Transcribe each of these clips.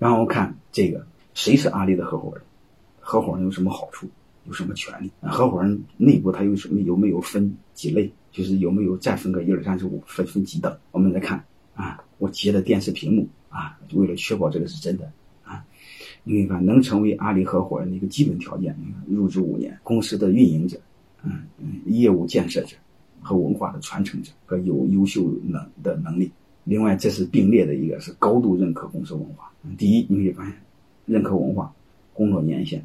然后看这个谁是阿里的合伙人，合伙人有什么好处，有什么权利？合伙人内部他有什么有没有分几类？就是有没有再分个一二三四五分分几等？我们来看啊，我截的电视屏幕啊，为了确保这个是真的啊，你看能成为阿里合伙人的一个基本条件，你看入职五年，公司的运营者，嗯嗯，业务建设者和文化的传承者和有优秀能的能力。另外，这是并列的一个是高度认可公司文化。第一，你可以发现，认可文化，工作年限，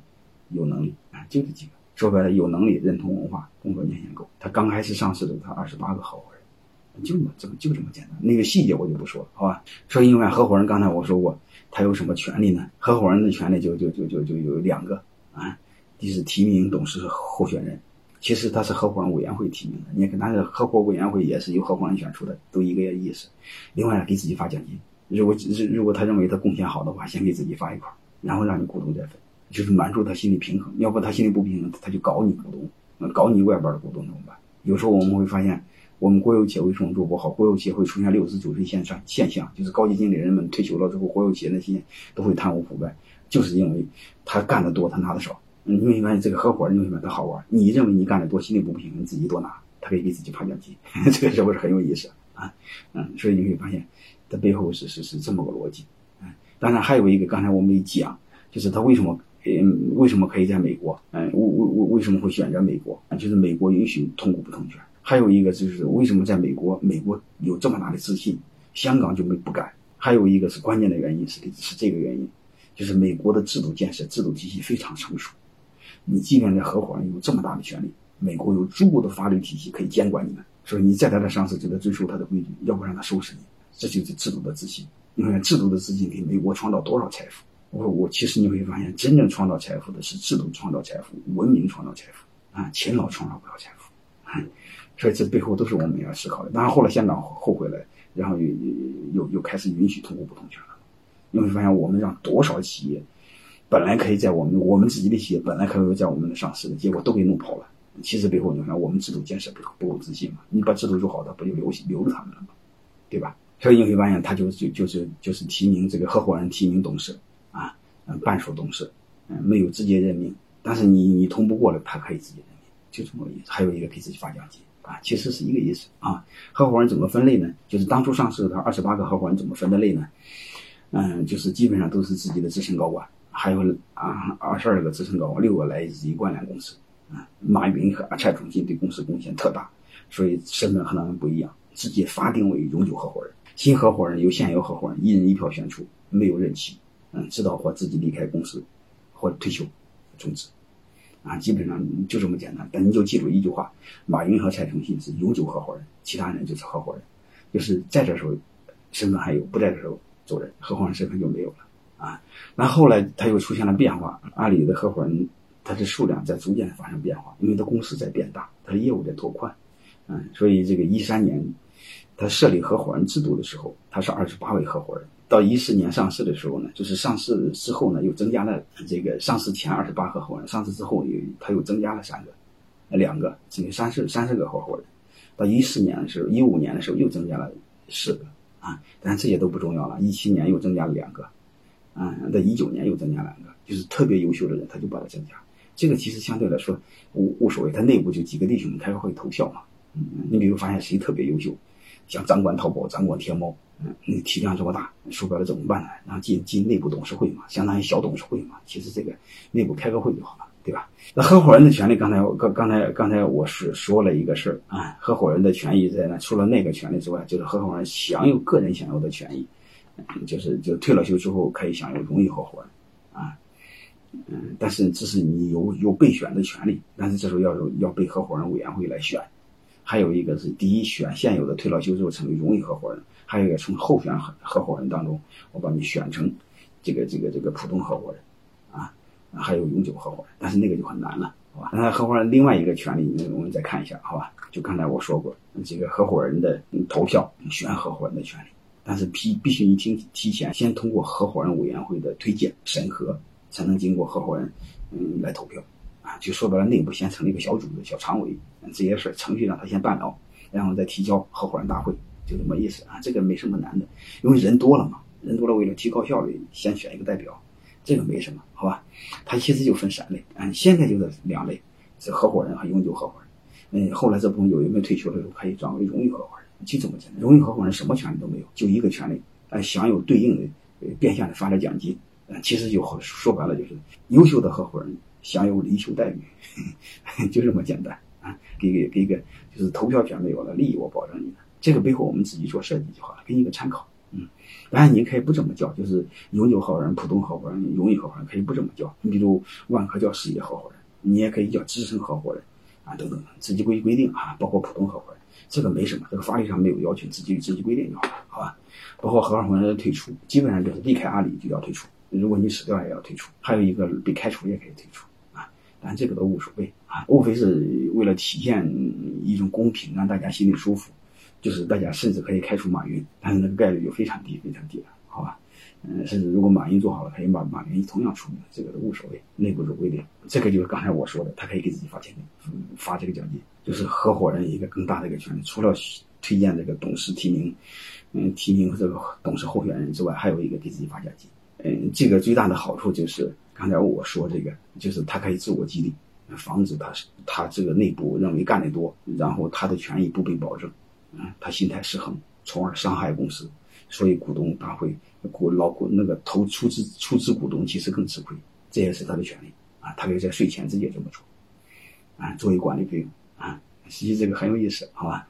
有能力啊，就这几个。说白了，有能力、认同文化、工作年限够。他刚开始上市的，他二十八个合伙人，就这么这么就这么简单。那个细节我就不说了，好吧？说另外合伙人，刚才我说过，他有什么权利呢？合伙人的权利就就就就就有两个啊，第一是提名董事候选人，其实他是合伙人委员会提名的，你看他的合伙委员会也是由合伙人选出的，都一个意思。另外给自己发奖金，如果如果他认为他贡献好的话，先给自己发一块，然后让你股东再分。就是满足他心理平衡，要不他心里不平衡，他就搞你股东，搞你外边的股东怎么办？有时候我们会发现，我们国有企业为什么做不好？国有企业会出现六十九岁现象现象，就是高级经理人们退休了之后，国有企业那些都会贪污腐败，就是因为他干的多，他拿的少。你会发现这个合伙人，你会发现他好玩。你认为你干的多，心里不平衡，自己多拿，他可以给自己发奖金，这个是不是很有意思啊？嗯，所以你会发现，它背后是是是这么个逻辑。嗯，当然还有一个，刚才我没讲，就是他为什么？嗯，为什么可以在美国？嗯，为为为为什么会选择美国？就是美国允许同股不同权。还有一个就是为什么在美国，美国有这么大的自信，香港就没不敢。还有一个是关键的原因是是这个原因，就是美国的制度建设、制度体系非常成熟。你即便在合伙人有这么大的权利，美国有足够的法律体系可以监管你们，所以你在他的上市就得遵守他的规矩，要不让他收拾你。这就是制度的自信。你看，制度的自信给美国创造多少财富？我我其实你会发现，真正创造财富的是制度创造财富，文明创造财富啊，勤劳创造不了财富，所以这背后都是我们要思考的。当然后来香港后悔了，然后又又又开始允许通过不同权了。你会发现，我们让多少企业本来可以在我们我们自己的企业本来可以在我们的上市的，结果都给弄跑了。其实背后你看，我们制度建设不不够自信嘛？你把制度做好的，不就留留着他们了吗？对吧？所以你会发现，他就就就是就是提名这个合伙人提名董事。啊，嗯，半数董事，嗯，没有直接任命，但是你你通不过了，他可以直接任命，就这么个意思。还有一个给自己发奖金啊，其实是一个意思啊。合伙人怎么分类呢？就是当初上市的二十八个合伙人怎么分的类呢？嗯，就是基本上都是自己的资深高管，还有啊二十二个资深高管，六个来自于关联公司。啊，马云和蔡崇信对公司贡献特大，所以身份和他们不一样，直接发定为永久合伙人。新合伙人由现有合伙人一人一票选出，没有任期。嗯，知道或自己离开公司，或者退休，终止，啊，基本上就这么简单。但你就记住一句话：马云和蔡崇信是永久合伙人，其他人就是合伙人，就是在这时候身份还有，不在的时候走人，合伙人身份就没有了啊。那后来他又出现了变化，阿里的合伙人他的数量在逐渐发生变化，因为他公司在变大，他的业务在拓宽，嗯，所以这个一三年他设立合伙人制度的时候，他是二十八位合伙人。到一四年上市的时候呢，就是上市之后呢，又增加了这个上市前二十八合伙人，上市之后又他又增加了三个，两个，这个三十三十个合伙人。到一四年的时候，一五年的时候又增加了四个啊，但这些都不重要了。一七年又增加了两个，啊，在一九年又增加两个，就是特别优秀的人他就把它增加。这个其实相对来说无无所谓，他内部就几个弟兄们开个会投票嘛。嗯，你比如发现谁特别优秀，像掌管淘宝、掌管天猫。嗯，你体量这么大，说白了怎么办呢？然后进进内部董事会嘛，相当于小董事会嘛。其实这个内部开个会就好了，对吧？那合伙人的权利，刚才我刚刚才刚才我是说了一个事儿啊，合伙人的权益在那，除了那个权利之外，就是合伙人享有个人享有的权益，就是就退了休之后可以享有荣誉合伙人啊，嗯，但是这是你有有备选的权利，但是这时候要要被合伙人委员会来选。还有一个是第一选现有的退了休之后成为荣誉合伙人。还有一个从候选合合伙人当中，我把你选成这个这个这个普通合伙人，啊，还有永久合伙人，但是那个就很难了，好吧？那合伙人另外一个权利，我们再看一下，好吧？就刚才我说过，这个合伙人的投票选合伙人的权利，但是必必须你提提前先通过合伙人委员会的推荐审核，才能经过合伙人嗯来投票，啊，就说白了，内部先成立一个小组的小常委，这些事程序让他先办了，然后再提交合伙人大会。就这么意思啊，这个没什么难的，因为人多了嘛，人多了为了提高效率，先选一个代表，这个没什么，好吧？他其实就分三类，嗯，现在就是两类，是合伙人和永久合伙人。嗯，后来这部分有一位退休的时候可以转为荣誉合伙人，就这么简单。荣誉合伙人什么权利都没有，就一个权利，呃，享有对应的变相的发展奖金。嗯，其实就说白了就是优秀的合伙人享有离休待遇，就这么简单啊！给给给个就是投票权没有了，利益我保证你的。这个背后我们自己做设计就好了，给你一个参考。嗯，当然你可以不这么叫，就是永久合伙人、普通合伙人、荣誉合伙人可以不这么叫。你比如万科叫事业合伙人，你也可以叫资深合伙人啊，等等，自己规规定啊，包括普通合伙人，这个没什么，这个法律上没有要求，自己自己规定就好了，好吧？包括合伙人退出，基本上就是离开阿里就要退出。如果你死掉也要退出，还有一个被开除也可以退出啊，但这个都无所谓啊，无非是为了体现一种公平，让大家心里舒服，就是大家甚至可以开除马云，但是那个概率就非常低非常低了，好吧？嗯，甚至如果马云做好了，他也把马云同样处理，这个都无所谓，内部做规定。这个就是刚才我说的，他可以给自己发钱嗯，发这个奖金，就是合伙人一个更大的一个权利，除了推荐这个董事提名，嗯，提名这个董事候选人之外，还有一个给自己发奖金。嗯，这个最大的好处就是刚才我说这个，就是他可以自我激励，防止他他这个内部认为干得多，然后他的权益不被保证，嗯，他心态失衡，从而伤害公司。所以股东大会股老股那个投出资出资股东其实更吃亏，这也是他的权利啊，他可以在税前直接这么做，啊，作为管理费用啊，实际这个很有意思，好吧，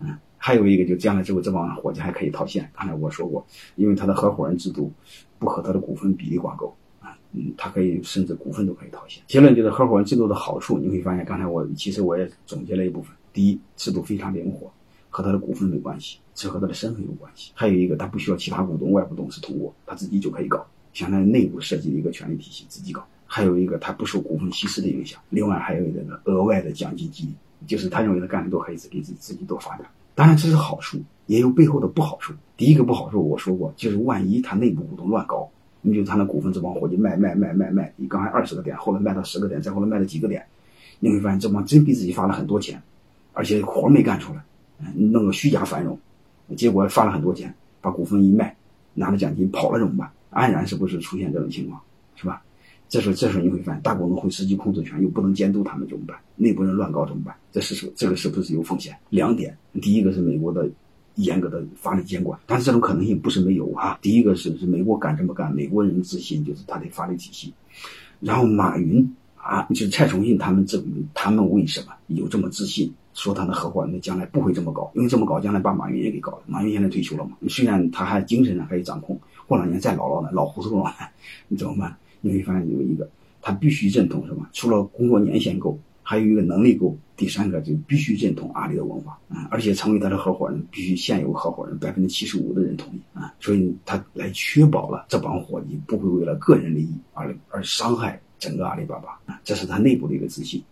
嗯。还有一个，就将来之后，这帮伙计还可以套现。刚才我说过，因为他的合伙人制度不和他的股份比例挂钩啊，嗯，他可以甚至股份都可以套现。结论就是合伙人制度的好处，你会发现，刚才我其实我也总结了一部分。第一，制度非常灵活，和他的股份没关系，只和他的身份有关系。还有一个，他不需要其他股东、外部董事通过，他自己就可以搞，相当于内部设计的一个权力体系，自己搞。还有一个，他不受股份稀释的影响。另外还有一个呢额外的奖金激励，就是他认为他干的多，可以给自己自己多发展。当然这是好处，也有背后的不好处。第一个不好处我说过，就是万一他内部股东乱搞，你就他那股份这帮伙计卖卖卖卖卖，你刚才二十个点，后来卖到十个点，再后来卖了几个点，你会发现这帮真给自己发了很多钱，而且活没干出来，弄个虚假繁荣，结果发了很多钱，把股份一卖，拿了奖金跑了怎么办？安然是不是出现这种情况，是吧？这时候，这时候你会发现，大股东会实际控制权，又不能监督他们怎么办？内部人乱搞怎么办？这是这个是不是有风险？两点，第一个是美国的严格的法律监管，但是这种可能性不是没有啊。第一个是是美国敢这么干，美国人自信就是他的法律体系。然后马云啊，就是蔡崇信他们这他们为什么有这么自信，说他的合伙人将来不会这么搞？因为这么搞，将来把马云也给搞了。马云现在退休了嘛，虽然他还精神上可以掌控，过两年再老了呢，老糊涂了，你怎么办？你会发现有一个，他必须认同什么？除了工作年限够，还有一个能力够，第三个就必须认同阿里的文化啊！而且成为他的合伙人，必须现有合伙人百分之七十五的人同意啊！所以他来确保了这帮伙计不会为了个人利益而而伤害整个阿里巴巴啊！这是他内部的一个自信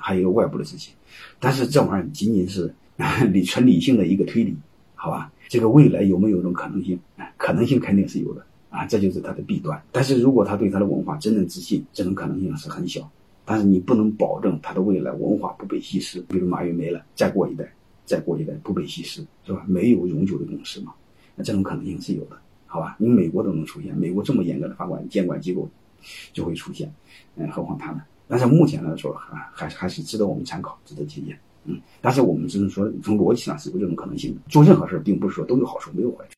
还有一个外部的自信。但是这玩意儿仅仅是 理纯理性的一个推理，好吧？这个未来有没有这种可能性？可能性肯定是有的。啊，这就是它的弊端。但是如果他对他的文化真正自信，这种可能性是很小。但是你不能保证他的未来文化不被稀释。比如马云没了，再过一代，再过一代不被稀释，是吧？没有永久的共识嘛？那这种可能性是有的，好吧？你美国都能出现，美国这么严格的法管监管机构就会出现，嗯，何况他们？但是目前来说，还还还是值得我们参考，值得借鉴。嗯，但是我们只能说从逻辑上是有这种可能性的。做任何事并不是说都有好处，没有坏处。